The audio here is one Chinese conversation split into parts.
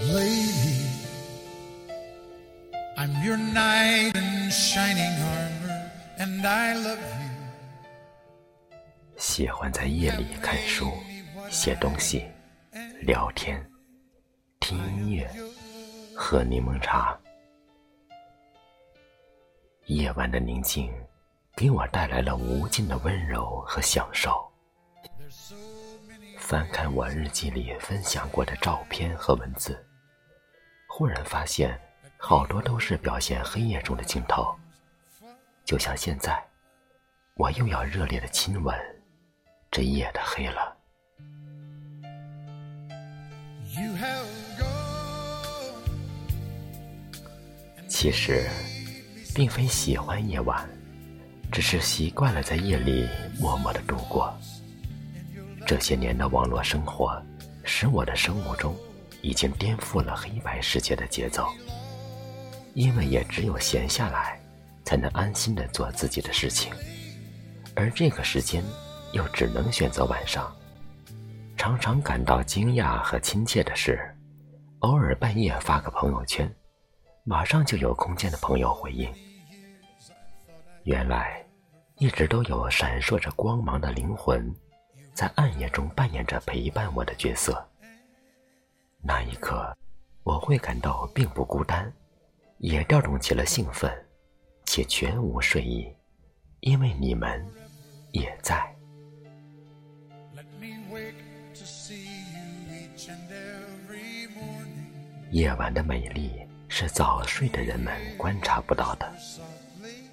Lady, I'm your knight in shining armor, and I love you. 喜欢在夜里看书、写东西、聊天、听音乐、喝柠檬茶。夜晚的宁静给我带来了无尽的温柔和享受。翻看我日记里分享过的照片和文字，忽然发现好多都是表现黑夜中的镜头，就像现在，我又要热烈的亲吻这夜的黑了。其实，并非喜欢夜晚，只是习惯了在夜里默默的度过。这些年的网络生活，使我的生物钟已经颠覆了黑白世界的节奏。因为也只有闲下来，才能安心的做自己的事情，而这个时间又只能选择晚上。常常感到惊讶和亲切的是，偶尔半夜发个朋友圈，马上就有空间的朋友回应。原来，一直都有闪烁着光芒的灵魂。在暗夜中扮演着陪伴我的角色，那一刻，我会感到并不孤单，也调动起了兴奋，且全无睡意，因为你们也在。夜晚的美丽是早睡的人们观察不到的，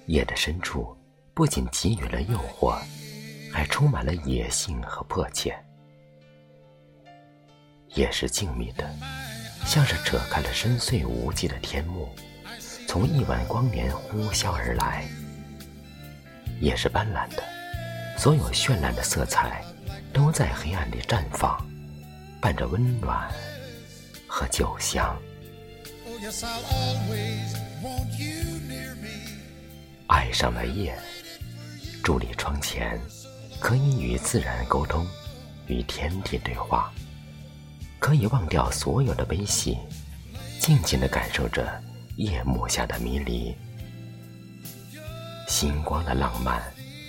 夜的深处不仅给予了诱惑。还充满了野性和迫切，也是静谧的，像是扯开了深邃无际的天幕，从亿万光年呼啸而来；也是斑斓的，所有绚烂的色彩都在黑暗里绽放，伴着温暖和酒香。爱上了夜，伫立窗前。可以与自然沟通，与天地对话，可以忘掉所有的悲喜，静静地感受着夜幕下的迷离。星光的浪漫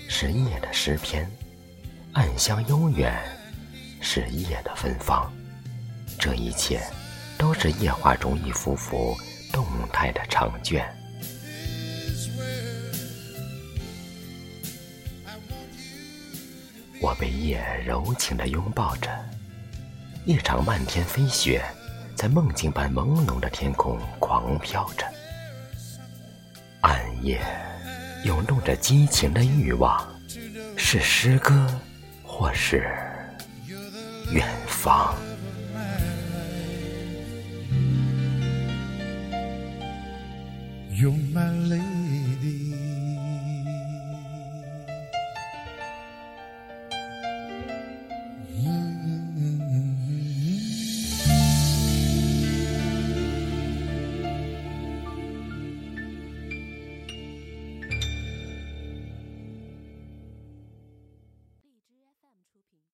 是夜的诗篇，暗香悠远是夜的芬芳。这一切都是夜画中一幅幅动态的长卷。我被夜柔情地拥抱着，一场漫天飞雪在梦境般朦胧的天空狂飘着，暗夜涌动着激情的欲望，是诗歌，或是远方。You're my lady.